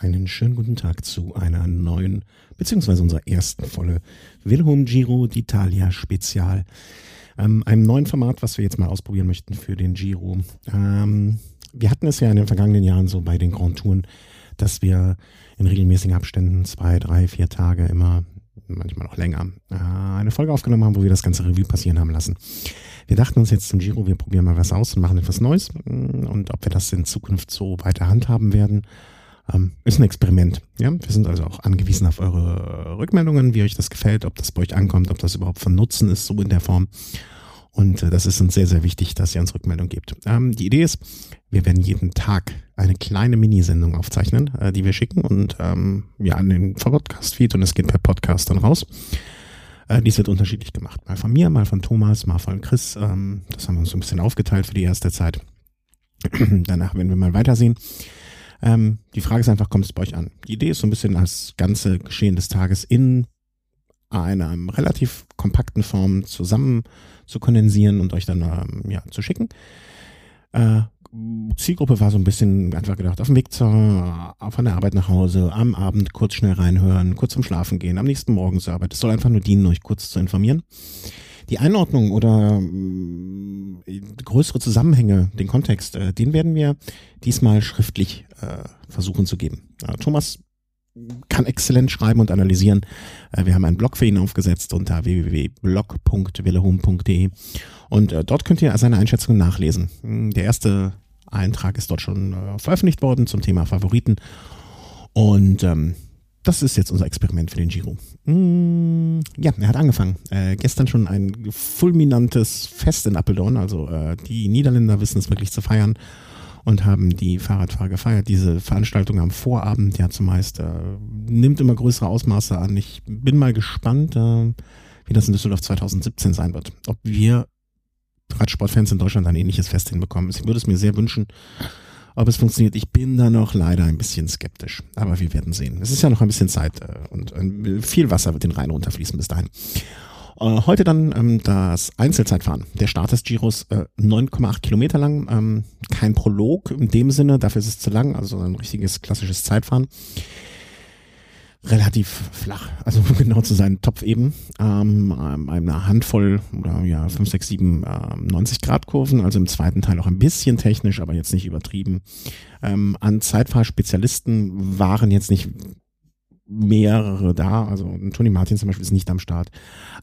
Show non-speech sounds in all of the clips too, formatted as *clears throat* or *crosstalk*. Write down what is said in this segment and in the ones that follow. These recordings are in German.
einen schönen guten Tag zu einer neuen, beziehungsweise unserer ersten Folge Wilhelm Giro d'Italia Spezial. Ähm, einem neuen Format, was wir jetzt mal ausprobieren möchten für den Giro. Ähm, wir hatten es ja in den vergangenen Jahren so bei den Grand Touren, dass wir in regelmäßigen Abständen zwei, drei, vier Tage immer, manchmal noch länger, äh, eine Folge aufgenommen haben, wo wir das ganze Revue passieren haben lassen. Wir dachten uns jetzt zum Giro, wir probieren mal was aus und machen etwas Neues. Und ob wir das in Zukunft so weiter handhaben werden, ähm, ist ein Experiment. Ja, wir sind also auch angewiesen auf eure Rückmeldungen, wie euch das gefällt, ob das bei euch ankommt, ob das überhaupt von Nutzen ist, so in der Form. Und äh, das ist uns sehr, sehr wichtig, dass ihr uns Rückmeldung gebt. Ähm, die Idee ist, wir werden jeden Tag eine kleine Minisendung aufzeichnen, äh, die wir schicken und ähm, ja an den Podcast-Feed und es geht per Podcast dann raus. Äh, dies wird unterschiedlich gemacht. Mal von mir, mal von Thomas, mal von Chris. Ähm, das haben wir uns so ein bisschen aufgeteilt für die erste Zeit. *clears throat* Danach werden wir mal weitersehen. Ähm, die Frage ist einfach, kommt es bei euch an? Die Idee ist so ein bisschen als ganze Geschehen des Tages in einer relativ kompakten Form zusammen zu kondensieren und euch dann ähm, ja, zu schicken. Äh, Zielgruppe war so ein bisschen einfach gedacht, auf dem Weg zur, von der Arbeit nach Hause, am Abend kurz schnell reinhören, kurz zum Schlafen gehen, am nächsten Morgen zur Arbeit. Es soll einfach nur dienen, euch kurz zu informieren. Die Einordnung oder äh, größere Zusammenhänge, den Kontext, äh, den werden wir diesmal schriftlich äh, versuchen zu geben. Thomas kann exzellent schreiben und analysieren. Äh, wir haben einen Blog für ihn aufgesetzt unter www.blog.willehum.de und äh, dort könnt ihr seine Einschätzungen nachlesen. Hm, der erste Eintrag ist dort schon äh, veröffentlicht worden zum Thema Favoriten und ähm, das ist jetzt unser Experiment für den Giro. Mm, ja, er hat angefangen. Äh, gestern schon ein fulminantes Fest in Apeldoorn. Also äh, die Niederländer wissen es wirklich zu feiern und haben die Fahrradfahrer gefeiert. Diese Veranstaltung am Vorabend, ja zumeist, äh, nimmt immer größere Ausmaße an. Ich bin mal gespannt, äh, wie das in Düsseldorf 2017 sein wird. Ob wir Radsportfans in Deutschland ein ähnliches Fest hinbekommen. Ich würde es mir sehr wünschen. Ob es funktioniert, ich bin da noch leider ein bisschen skeptisch. Aber wir werden sehen. Es ist ja noch ein bisschen Zeit äh, und äh, viel Wasser wird den Rhein runterfließen bis dahin. Äh, heute dann ähm, das Einzelzeitfahren. Der Start des Giros äh, 9,8 Kilometer lang. Ähm, kein Prolog in dem Sinne, dafür ist es zu lang, also ein richtiges klassisches Zeitfahren. Relativ flach, also *laughs* genau zu seinen Topf eben. Ähm, ähm eine Handvoll oder ja 5, 6, 7, äh, 90 Grad Kurven, also im zweiten Teil auch ein bisschen technisch, aber jetzt nicht übertrieben. Ähm, an Zeitfahrspezialisten waren jetzt nicht mehrere da. Also Toni Martin zum Beispiel ist nicht am Start.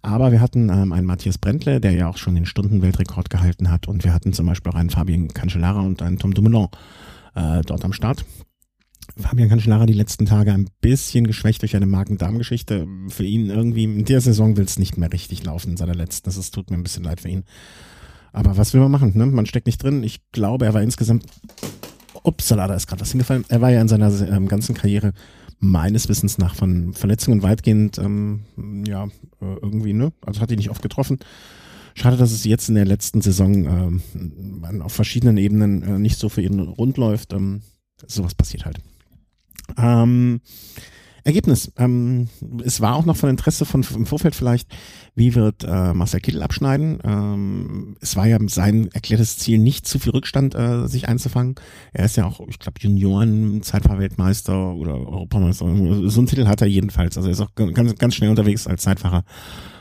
Aber wir hatten ähm, einen Matthias Brentle, der ja auch schon den Stundenweltrekord gehalten hat. Und wir hatten zum Beispiel auch einen Fabian Cancellara und einen Tom Dumoulin äh, dort am Start. Fabian Cancellara die letzten Tage ein bisschen geschwächt durch eine Magen-Darm-Geschichte. Für ihn irgendwie in der Saison will es nicht mehr richtig laufen in seiner letzten. Das ist, tut mir ein bisschen leid für ihn. Aber was will man machen? Ne? Man steckt nicht drin. Ich glaube, er war insgesamt. Upsala, da ist gerade was hingefallen. Er war ja in seiner ähm, ganzen Karriere meines Wissens nach von Verletzungen weitgehend, ähm, ja, äh, irgendwie, ne? Also hat ihn nicht oft getroffen. Schade, dass es jetzt in der letzten Saison ähm, auf verschiedenen Ebenen äh, nicht so für ihn rund läuft. Ähm, sowas passiert halt. Ähm, Ergebnis. Ähm, es war auch noch von Interesse von im Vorfeld vielleicht, wie wird äh, Marcel Kittel abschneiden. Ähm, es war ja sein erklärtes Ziel, nicht zu viel Rückstand äh, sich einzufangen. Er ist ja auch, ich glaube, Junioren, Zeitfahrweltmeister oder Europameister. So einen Titel hat er jedenfalls. Also er ist auch ganz, ganz schnell unterwegs als Zeitfahrer.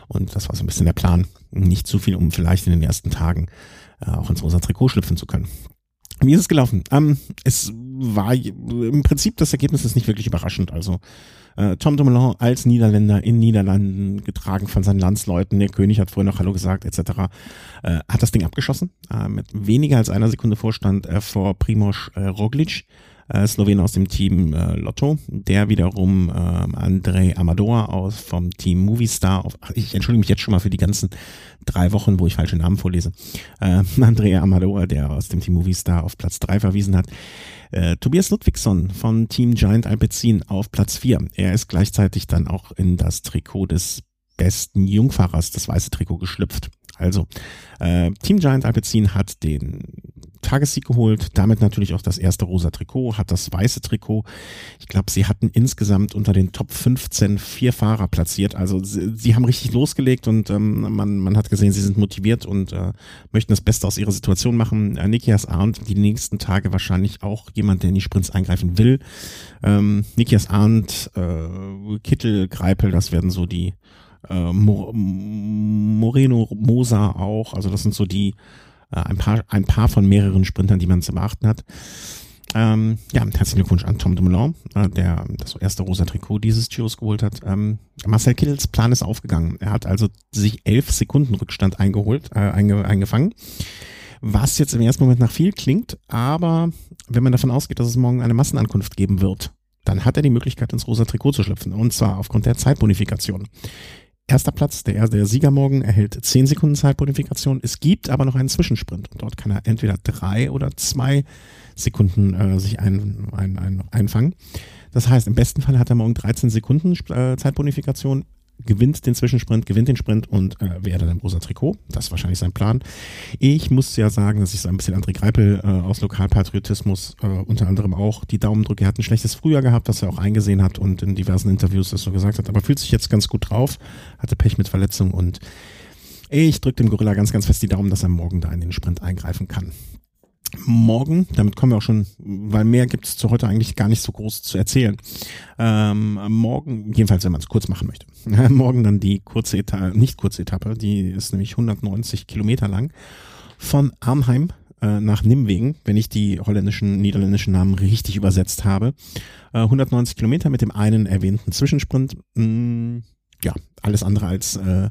Und das war so ein bisschen der Plan. Nicht zu viel, um vielleicht in den ersten Tagen äh, auch ins rosa Trikot schlüpfen zu können. Wie ist es gelaufen? Ähm, es war im Prinzip das Ergebnis ist nicht wirklich überraschend. Also äh, Tom Dumoulin als Niederländer in Niederlanden getragen von seinen Landsleuten. Der König hat vorher noch Hallo gesagt etc. Äh, hat das Ding abgeschossen äh, mit weniger als einer Sekunde Vorstand äh, vor Primoz äh, Roglic äh, Slowen aus dem Team äh, Lotto, der wiederum äh, Andrei Amador aus vom Team Movistar, auf, ich entschuldige mich jetzt schon mal für die ganzen drei Wochen, wo ich falsche Namen vorlese, äh, *laughs* Andrei Amador, der aus dem Team Movistar auf Platz drei verwiesen hat, äh, Tobias Ludwigsson von Team Giant Alpecin auf Platz vier. Er ist gleichzeitig dann auch in das Trikot des besten Jungfahrers, das weiße Trikot, geschlüpft. Also, äh, Team Giant Alpecin hat den Tagessieg geholt, damit natürlich auch das erste rosa Trikot, hat das weiße Trikot. Ich glaube, sie hatten insgesamt unter den Top 15 vier Fahrer platziert. Also sie, sie haben richtig losgelegt und ähm, man, man hat gesehen, sie sind motiviert und äh, möchten das Beste aus ihrer Situation machen. Äh, Nikias Arndt die nächsten Tage wahrscheinlich auch jemand, der in die Sprints eingreifen will. Ähm, Nikias Arndt, äh, Kittel, Greipel, das werden so die äh, Moreno, Mosa auch. Also das sind so die ein paar ein paar von mehreren Sprintern, die man zu beachten hat. Ähm, ja, herzlichen Glückwunsch an Tom Dumoulin, äh, der das erste rosa Trikot dieses Giros geholt hat. Ähm, Marcel Kittels Plan ist aufgegangen. Er hat also sich elf Sekunden Rückstand eingeholt, äh, einge, eingefangen. Was jetzt im ersten Moment nach viel klingt, aber wenn man davon ausgeht, dass es morgen eine Massenankunft geben wird, dann hat er die Möglichkeit, ins rosa Trikot zu schlüpfen. Und zwar aufgrund der Zeitbonifikation. Erster Platz, der, der Sieger morgen erhält 10 Sekunden Zeitbonifikation. Es gibt aber noch einen Zwischensprint und dort kann er entweder drei oder zwei Sekunden äh, sich ein, ein, ein, einfangen. Das heißt, im besten Fall hat er morgen 13 Sekunden äh, Zeitbonifikation gewinnt den Zwischensprint, gewinnt den Sprint und äh, wäre dann rosa Trikot. Das ist wahrscheinlich sein Plan. Ich muss ja sagen, dass ich so ein bisschen André Greipel äh, aus Lokalpatriotismus äh, unter anderem auch die Daumen drücke. Er hat ein schlechtes Frühjahr gehabt, was er auch eingesehen hat und in diversen Interviews das so gesagt hat, aber fühlt sich jetzt ganz gut drauf, hatte Pech mit Verletzung und ich drücke dem Gorilla ganz, ganz fest die Daumen, dass er morgen da in den Sprint eingreifen kann morgen, damit kommen wir auch schon, weil mehr gibt es zu heute eigentlich gar nicht so groß zu erzählen. Ähm, morgen, jedenfalls wenn man es kurz machen möchte, *laughs* morgen dann die kurze Etappe, nicht kurze Etappe, die ist nämlich 190 Kilometer lang, von Arnheim äh, nach Nimwegen, wenn ich die holländischen, niederländischen Namen richtig übersetzt habe. Äh, 190 Kilometer mit dem einen erwähnten Zwischensprint. Mh, mm, ja, alles andere als äh,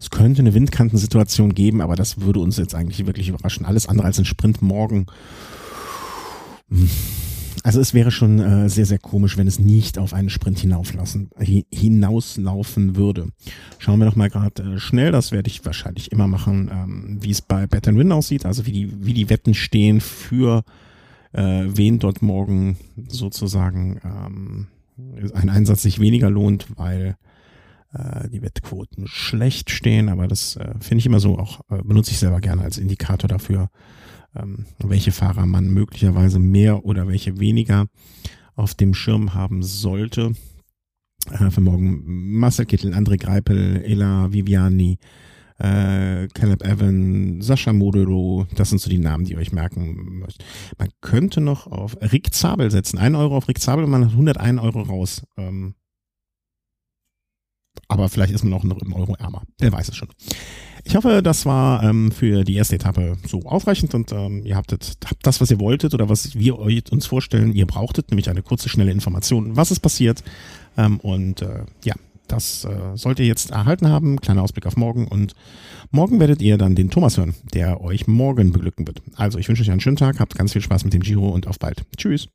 es könnte eine Windkantensituation geben, aber das würde uns jetzt eigentlich wirklich überraschen. Alles andere als ein Sprint morgen. Also es wäre schon äh, sehr, sehr komisch, wenn es nicht auf einen Sprint hinauflassen, hinauslaufen würde. Schauen wir doch mal gerade äh, schnell, das werde ich wahrscheinlich immer machen, ähm, wie es bei Bet Win aussieht, also wie die, wie die Wetten stehen für äh, wen dort morgen sozusagen ähm, ein Einsatz sich weniger lohnt, weil die Wettquoten schlecht stehen, aber das äh, finde ich immer so auch, äh, benutze ich selber gerne als Indikator dafür, ähm, welche Fahrer man möglicherweise mehr oder welche weniger auf dem Schirm haben sollte. Äh, für morgen Marcel Kittel, André Greipel, Ella Viviani, äh, Caleb Evan, Sascha Modero, das sind so die Namen, die ihr euch merken müsst. Man könnte noch auf Rick Zabel setzen. Ein Euro auf Rick Zabel und man hat 101 Euro raus. Ähm, aber vielleicht ist man auch noch im Euro ärmer. Wer weiß es schon. Ich hoffe, das war ähm, für die erste Etappe so ausreichend und ähm, ihr habt, habt das, was ihr wolltet oder was wir euch uns vorstellen, ihr brauchtet, nämlich eine kurze, schnelle Information, was ist passiert. Ähm, und äh, ja, das äh, sollt ihr jetzt erhalten haben. Kleiner Ausblick auf morgen und morgen werdet ihr dann den Thomas hören, der euch morgen beglücken wird. Also ich wünsche euch einen schönen Tag, habt ganz viel Spaß mit dem Giro und auf bald. Tschüss.